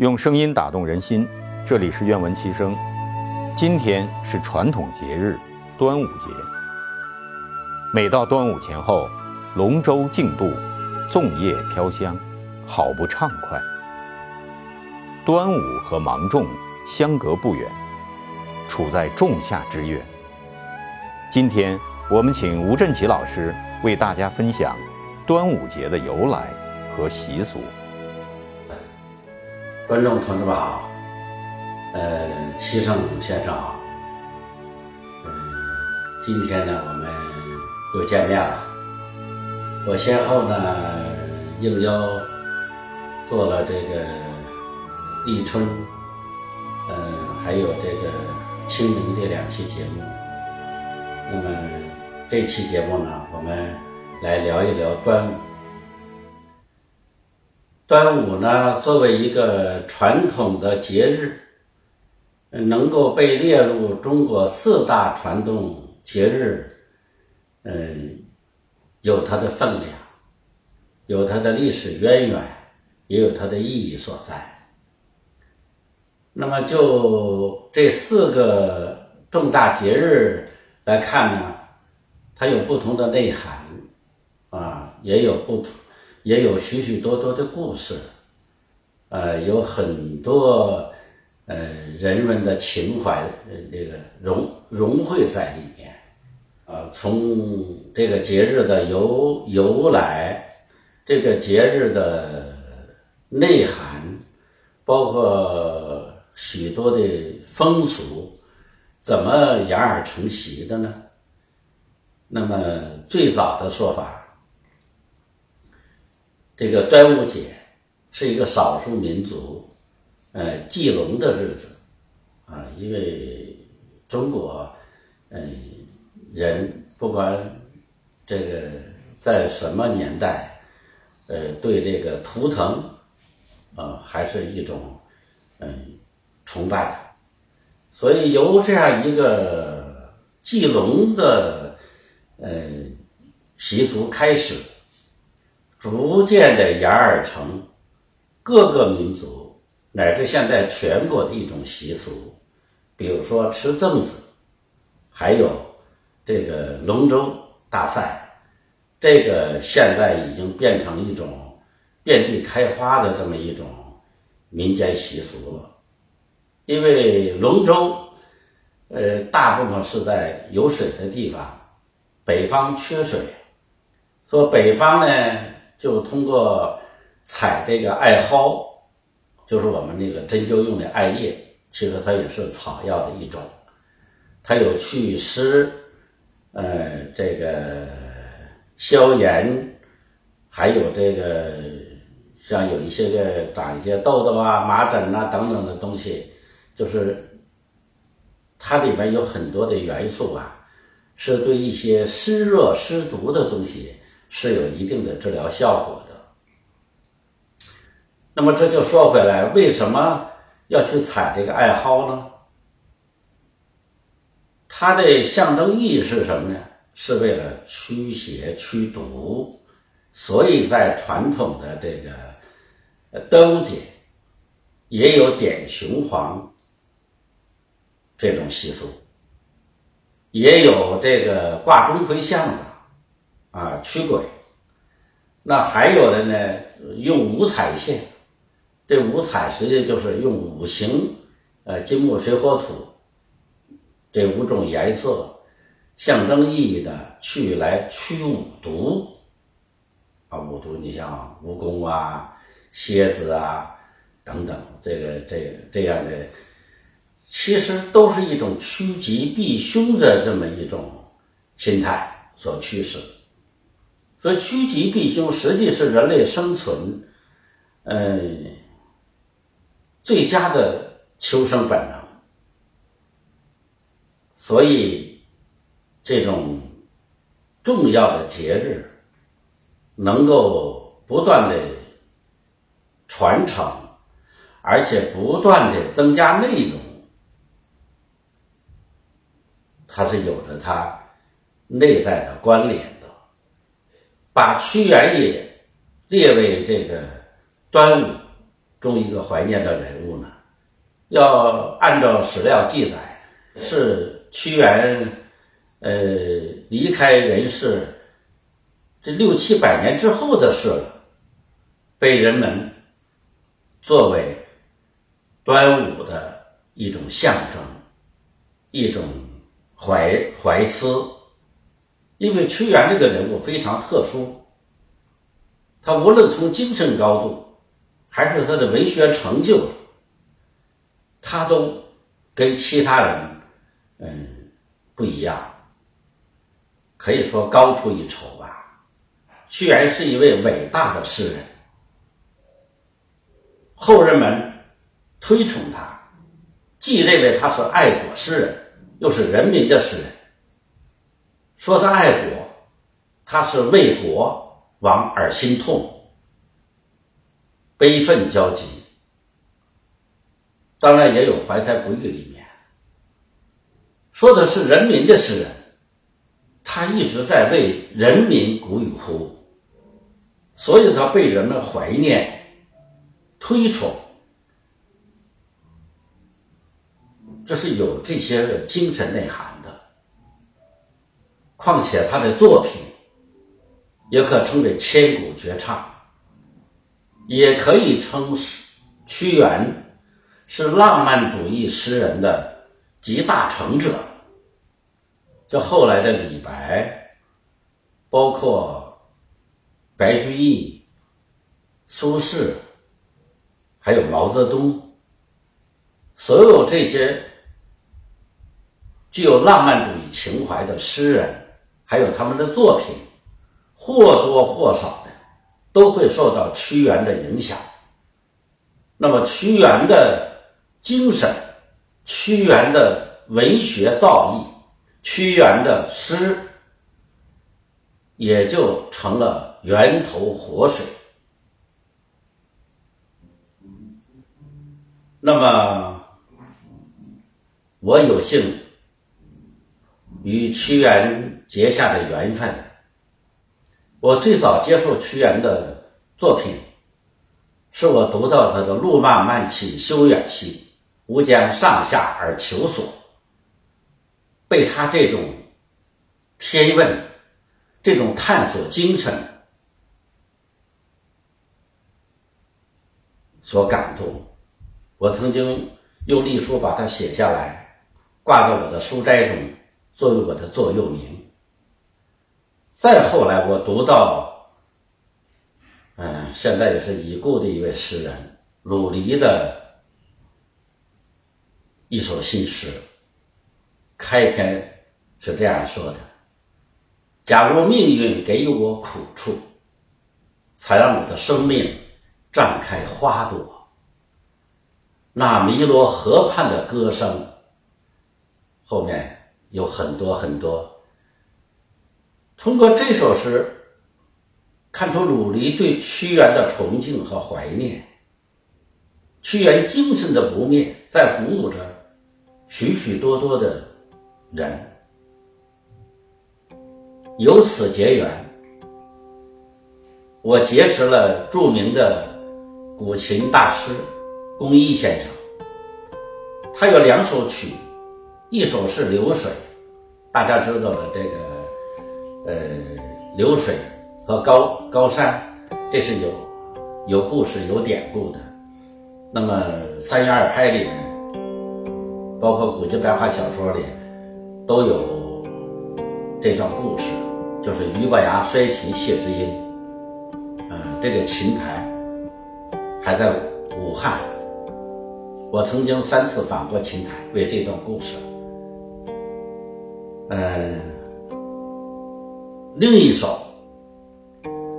用声音打动人心，这里是愿闻其声。今天是传统节日端午节。每到端午前后，龙舟竞渡，粽叶飘香，好不畅快。端午和芒种相隔不远，处在仲夏之月。今天我们请吴振奇老师为大家分享端午节的由来和习俗。观众同志们好，呃，齐胜先生好，嗯，今天呢我们又见面了。我先后呢应邀做了这个立春，嗯，还有这个清明这两期节目。那么这期节目呢，我们来聊一聊端午。端午呢，作为一个传统的节日，能够被列入中国四大传统节日，嗯，有它的分量，有它的历史渊源，也有它的意义所在。那么就这四个重大节日来看呢，它有不同的内涵，啊，也有不同。也有许许多多的故事，呃，有很多呃人文的情怀，呃，这个融融汇在里面，呃，从这个节日的由由来，这个节日的内涵，包括许多的风俗，怎么演而成习的呢？那么最早的说法。这个端午节是一个少数民族，呃，祭龙的日子，啊，因为中国，嗯，人不管这个在什么年代，呃，对这个图腾，啊，还是一种嗯崇拜，所以由这样一个祭龙的呃习俗开始。逐渐的演而成各个民族乃至现在全国的一种习俗，比如说吃粽子，还有这个龙舟大赛，这个现在已经变成一种遍地开花的这么一种民间习俗了。因为龙舟，呃，大部分是在有水的地方，北方缺水，说北方呢。就通过采这个艾蒿，就是我们那个针灸用的艾叶，其实它也是草药的一种，它有祛湿，呃，这个消炎，还有这个像有一些个长一些痘痘啊、麻疹啊等等的东西，就是它里面有很多的元素啊，是对一些湿热湿毒的东西。是有一定的治疗效果的。那么这就说回来，为什么要去采这个艾蒿呢？它的象征意义是什么呢？是为了驱邪驱毒，所以在传统的这个端午节也有点雄黄这种习俗，也有这个挂钟馗像的。啊，驱鬼。那还有的呢，用五彩线。这五彩实际就是用五行，呃，金木水火土这五种颜色，象征意义的去来驱五毒。啊，五毒，你像蜈蚣啊、蝎子啊等等，这个这这样的，其实都是一种趋吉避凶的这么一种心态所驱使。所以趋吉避凶，实际是人类生存，嗯，最佳的求生本能。所以，这种重要的节日，能够不断的传承，而且不断的增加内容，它是有着它内在的关联。把屈原也列为这个端午中一个怀念的人物呢？要按照史料记载，是屈原，呃，离开人世这六七百年之后的事了，被人们作为端午的一种象征，一种怀怀思。因为屈原这个人物非常特殊，他无论从精神高度。还是他的文学成就，他都跟其他人嗯不一样，可以说高出一筹吧。屈原是一位伟大的诗人，后人们推崇他，既认为他是爱国诗人，又是人民的诗人。说他爱国，他是为国亡而心痛。悲愤交集，当然也有怀才不遇的一面。说的是人民的诗人，他一直在为人民鼓与呼，所以他被人们怀念、推崇，这是有这些精神内涵。况且他的作品也可称为千古绝唱。也可以称屈原是浪漫主义诗人的集大成者。这后来的李白，包括白居易、苏轼，还有毛泽东，所有这些具有浪漫主义情怀的诗人，还有他们的作品，或多或少的。都会受到屈原的影响。那么，屈原的精神、屈原的文学造诣、屈原的诗，也就成了源头活水。那么，我有幸与屈原结下的缘分。我最早接受屈原的作品，是我读到他的“路漫漫其修远兮，吾将上下而求索”，被他这种天问、这种探索精神所感动。我曾经用隶书把它写下来，挂在我的书斋中，作为我的座右铭。再后来，我读到，嗯，现在也是已故的一位诗人鲁黎的一首新诗，开篇是这样说的：“假如命运给予我苦处，才让我的生命绽开花朵，那弥罗河畔的歌声，后面有很多很多。”通过这首诗，看出鲁黎对屈原的崇敬和怀念，屈原精神的不灭，在鼓舞着许许多多的人。由此结缘，我结识了著名的古琴大师龚一先生。他有两首曲，一首是《流水》，大家知道的这个。呃，流水和高高山，这是有有故事、有典故的。那么《三言二拍》里，包括古今白话小说里，都有这段故事，就是俞伯牙摔琴谢知音。嗯，这个琴台还在武汉，我曾经三次访过琴台，为这段故事。嗯。另一首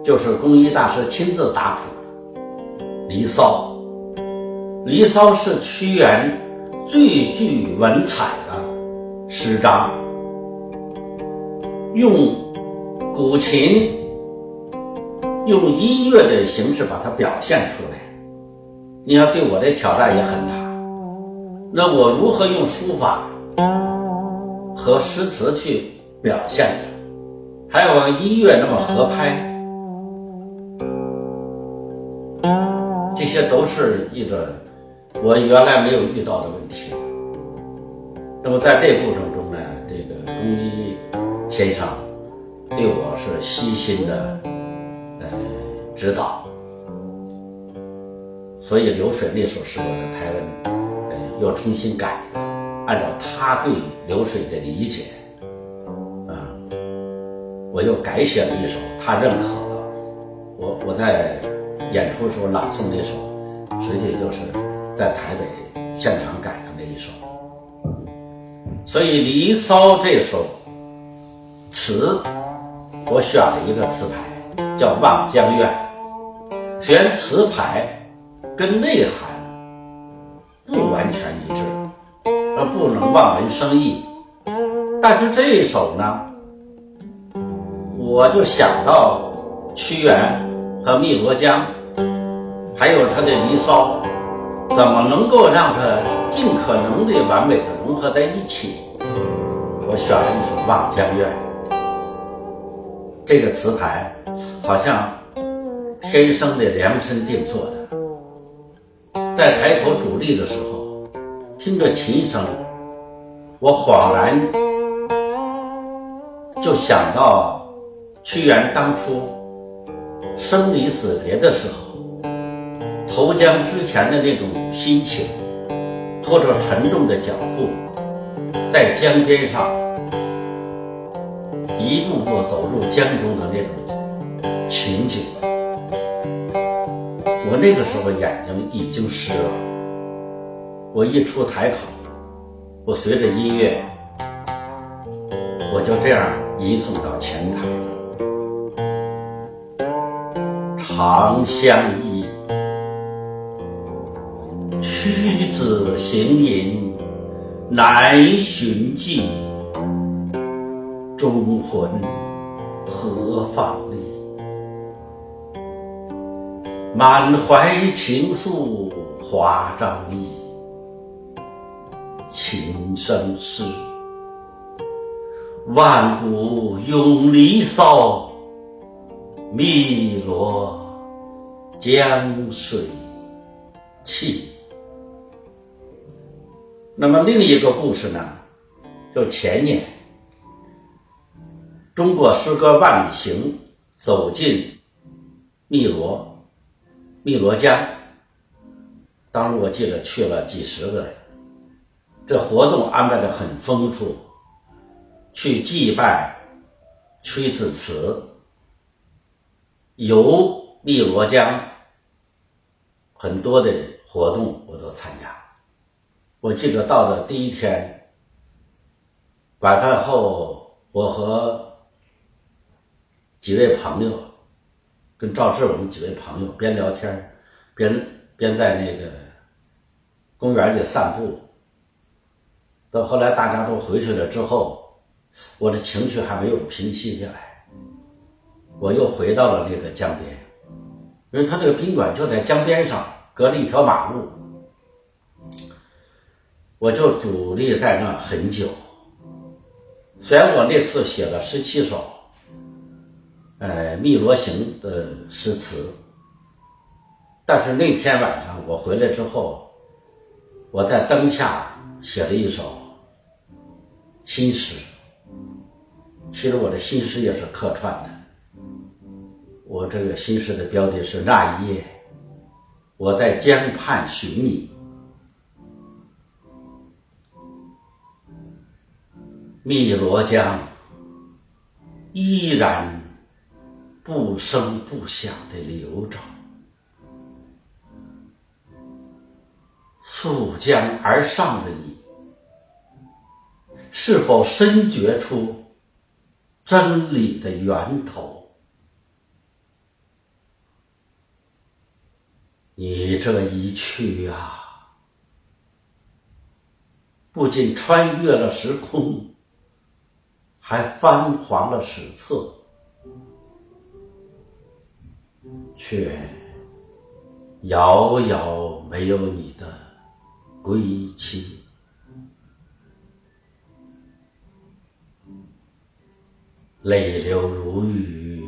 就是工艺大师亲自打谱，《离骚》。《离骚》是屈原最具文采的诗章，用古琴、用音乐的形式把它表现出来。你要对我的挑战也很大，那我如何用书法和诗词去表现呢？还有音乐那么合拍，这些都是一个我原来没有遇到的问题。那么在这过程中呢，这个中医先生对我是悉心的呃指导，所以流水那首诗我的台湾呃又重新改，按照他对流水的理解，我又改写了一首，他认可了。我我在演出的时候朗诵那首，实际就是在台北现场改的那一首。所以《离骚》这首词，我选了一个词牌，叫《望江月》。选词牌跟内涵不完全一致，而不能望文生义。但是这一首呢，我就想到屈原和汨罗江，还有他的《离骚》，怎么能够让它尽可能的完美的融合在一起？我选了一首《望江月》，这个词牌好像天生的量身定做的。在抬头主力的时候，听着琴声，我恍然就想到屈原当初生离死别的时候，投江之前的那种心情，拖着沉重的脚步，在江边上一步步走入江中的那种情景。我那个时候眼睛已经湿了，我一出台口，我随着音乐，我就这样移送到前台长相依，屈子行吟难寻迹，忠魂何放丽？满怀情愫华章意，情深诗。万古永离骚，汨罗江水气。那么另一个故事呢，就前年，中国诗歌万里行走进汨罗。汨罗江，当时我记得去了几十个人，这活动安排的很丰富，去祭拜屈子祠，游汨罗江，很多的活动我都参加。我记得到了第一天晚饭后，我和几位朋友。跟赵志我们几位朋友边聊天边边在那个公园里散步。到后来大家都回去了之后，我的情绪还没有平息下来，我又回到了那个江边，因为他这个宾馆就在江边上，隔了一条马路，我就伫立在那很久。虽然我那次写了十七首。呃，汨罗行的诗词，但是那天晚上我回来之后，我在灯下写了一首新诗。其实我的新诗也是客串的。我这个新诗的标题是《那一夜》，我在江畔寻你，汨罗江依然。不声不响的流着，溯江而上的你，是否深觉出真理的源头？你这一去啊，不仅穿越了时空，还翻黄了史册。却遥遥没有你的归期，泪流如雨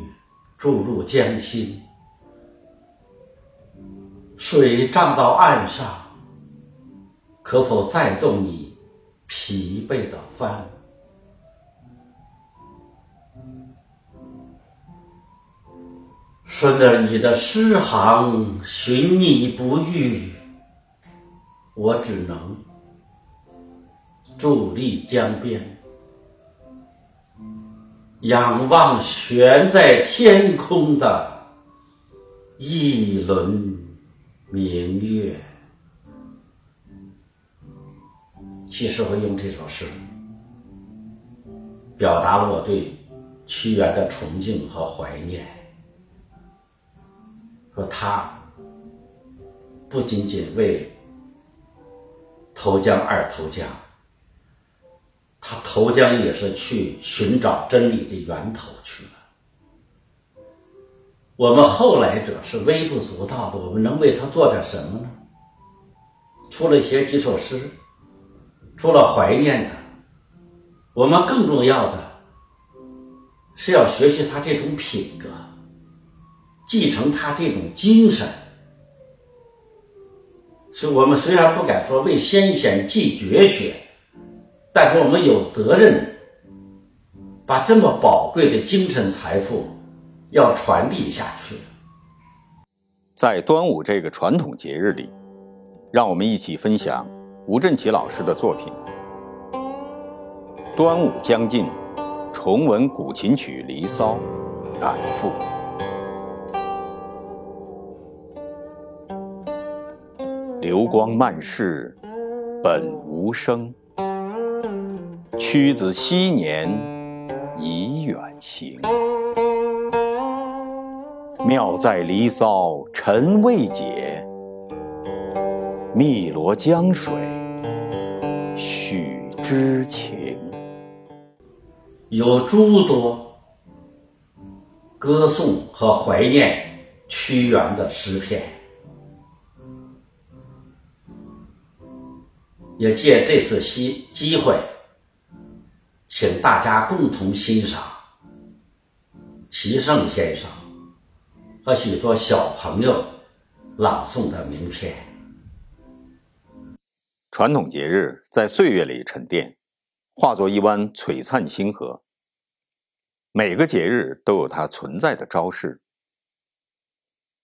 注入江心，水涨到岸上，可否再动你疲惫的帆？顺着你的诗行，寻你不遇，我只能伫立江边，仰望悬在天空的一轮明月。其实我用这首诗，表达了我对屈原的崇敬和怀念。说他不仅仅为投江而投江，他投江也是去寻找真理的源头去。我们后来者是微不足道的，我们能为他做点什么呢？除了写几首诗，除了怀念他，我们更重要的是要学习他这种品格。继承他这种精神，所以我们虽然不敢说为先贤继绝学，但是我们有责任把这么宝贵的精神财富要传递下去。在端午这个传统节日里，让我们一起分享吴振奇老师的作品《端午将近，重闻古琴曲《离骚》，感赋》。流光漫逝，本无声。屈子昔年已远行。妙在《离骚》尘未解，汨罗江水许知情。有诸多歌颂和怀念屈原的诗篇。也借这次机机会，请大家共同欣赏齐胜先生和许多小朋友朗诵的名篇。传统节日在岁月里沉淀，化作一湾璀璨星河。每个节日都有它存在的招式。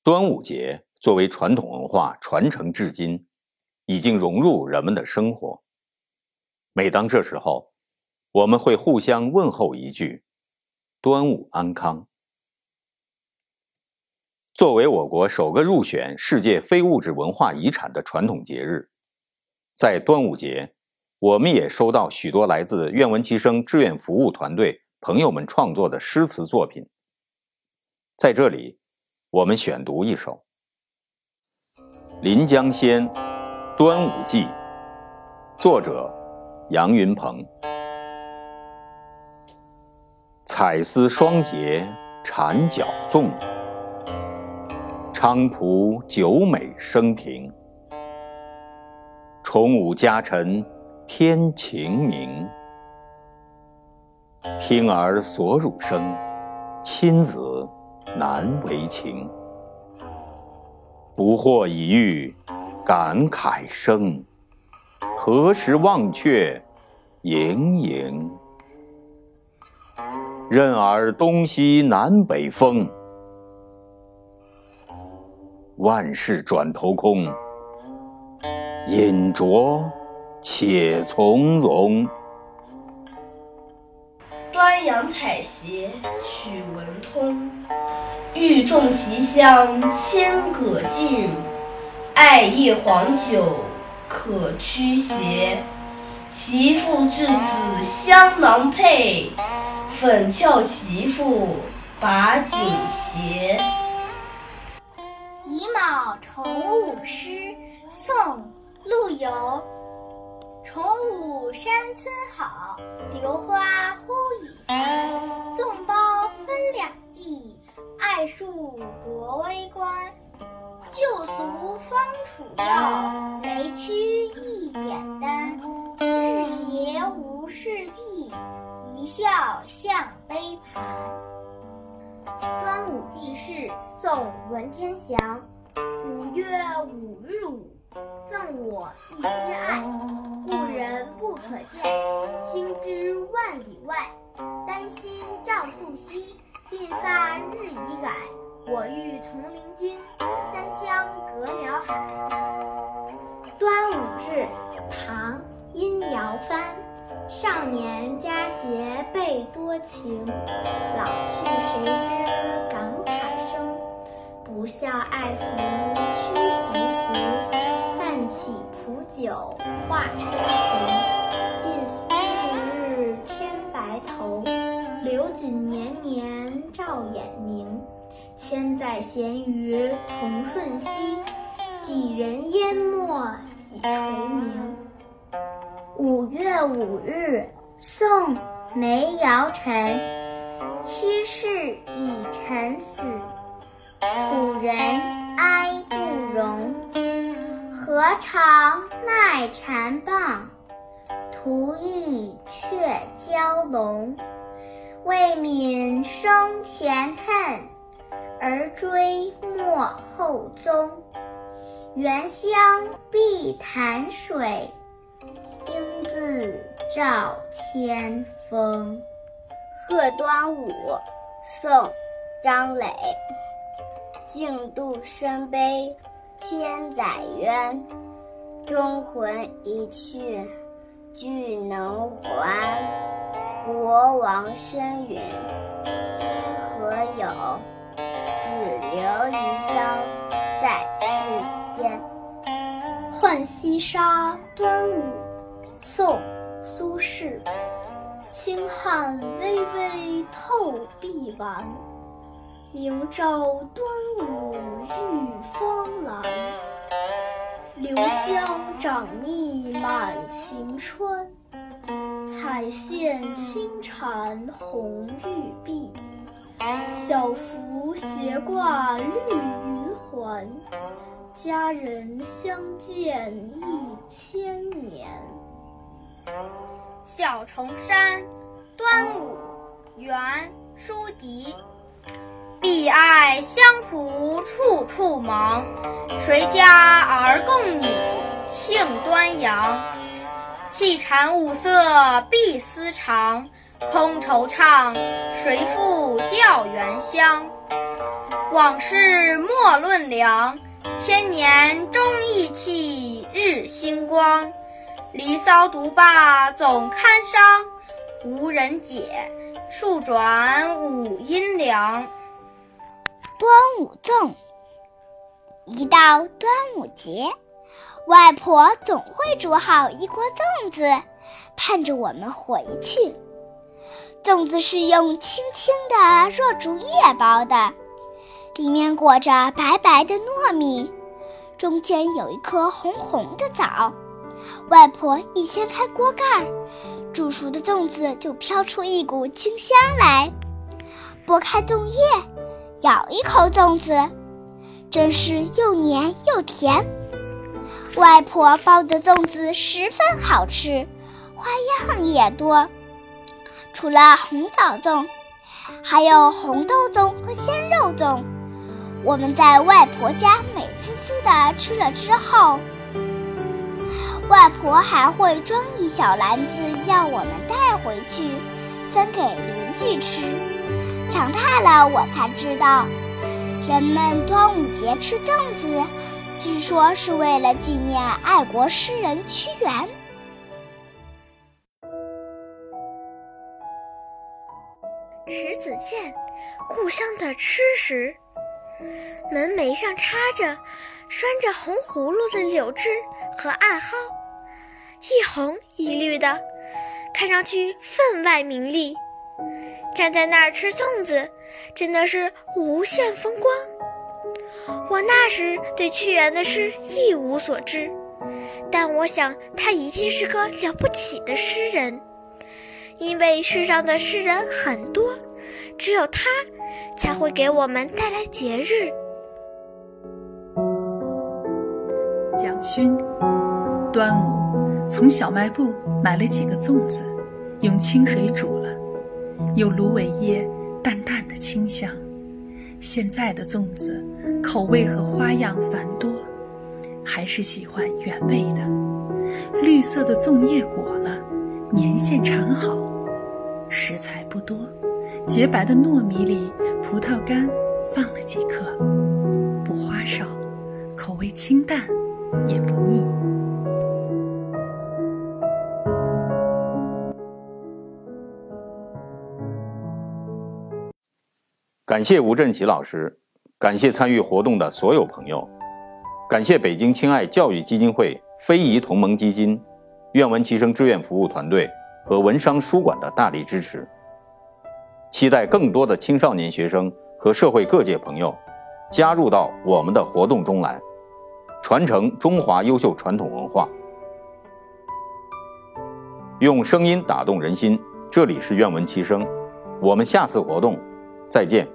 端午节作为传统文化传承至今。已经融入人们的生活。每当这时候，我们会互相问候一句：“端午安康。”作为我国首个入选世界非物质文化遗产的传统节日，在端午节，我们也收到许多来自愿闻其声志愿服务团队朋友们创作的诗词作品。在这里，我们选读一首《临江仙》。端午记，作者杨云鹏。彩丝双节缠角粽，菖蒲酒美生平。重五家臣天晴明，听儿所辱声，亲子难为情。不惑已遇。感慨生，何时忘却营营？任尔东西南北风，万事转头空。饮酌且从容。端阳采撷许文通，欲纵席香千舸尽。艾叶黄酒可驱邪，其父稚子香囊佩，粉俏其妇把锦斜。己卯重五诗，宋·陆游。重五山村好，榴花忽已开。粽包分两季，艾束着微冠。旧俗方处要，雷区一点丹。日斜无事毕，一笑向杯盘。端午记事，宋·文天祥。五月五日午，赠我一枝艾，故人不可见，心知万里外。丹心照素昔，鬓发日已改。我欲从灵均，三湘隔辽海。端午日，唐·殷尧藩。少年佳节倍多情，老去谁知感慨。不孝爱服屈习俗，但起蒲酒话车尘。鬓丝日日添白头，留紧年年照眼明。千载闲鱼同瞬息，几人淹没几垂明。五月五日，宋·梅尧臣。屈氏以臣死，楚人哀不容。何尝奈蝉棒，徒欲却蛟龙。未泯生前恨，而追没后踪。原乡碧潭水。应自照千峰。贺端午，宋·张磊。竞度深悲千载冤，忠魂一去俱能还。国王身陨，今何有？只留离骚在世间。浣溪沙，端午。宋·苏轼。清汉微微透碧丸，明朝端午浴芳兰。留香长腻满晴川，彩线轻缠红玉臂。小福斜挂绿云环，佳人相见一千年。小重山，端午，元·舒笛。碧艾香蒲处处忙，谁家儿共女庆端阳？细缠五色碧丝长，空惆怅，谁复调元香？往事莫论良，千年忠义气，日星光。离骚独罢总堪伤，无人解，数转五阴凉。端午粽。一到端午节，外婆总会煮好一锅粽子，盼着我们回去。粽子是用轻轻的箬竹叶包的，里面裹着白白的糯米，中间有一颗红红的枣。外婆一掀开锅盖，煮熟的粽子就飘出一股清香来。剥开粽叶，咬一口粽子，真是又黏又甜。外婆包的粽子十分好吃，花样也多。除了红枣粽，还有红豆粽和鲜肉粽。我们在外婆家美滋滋的吃了之后。外婆还会装一小篮子，要我们带回去，分给邻居吃。长大了，我才知道，人们端午节吃粽子，据说是为了纪念爱国诗人屈原。池子见，故乡的吃食。门楣上插着拴着红葫芦的柳枝和艾蒿。一红一绿的，看上去分外明丽。站在那儿吃粽子，真的是无限风光。我那时对屈原的诗一无所知，但我想他一定是个了不起的诗人，因为世上的诗人很多，只有他才会给我们带来节日。蒋勋，端午。从小卖部买了几个粽子，用清水煮了，有芦苇叶淡淡的清香。现在的粽子口味和花样繁多，还是喜欢原味的。绿色的粽叶裹了，棉线长好。食材不多，洁白的糯米里，葡萄干放了几颗，不花哨，口味清淡，也不腻。感谢吴振奇老师，感谢参与活动的所有朋友，感谢北京亲爱教育基金会非遗同盟基金、愿闻其声志愿服务团队和文商书馆的大力支持。期待更多的青少年学生和社会各界朋友加入到我们的活动中来，传承中华优秀传统文化，用声音打动人心。这里是愿闻其声，我们下次活动再见。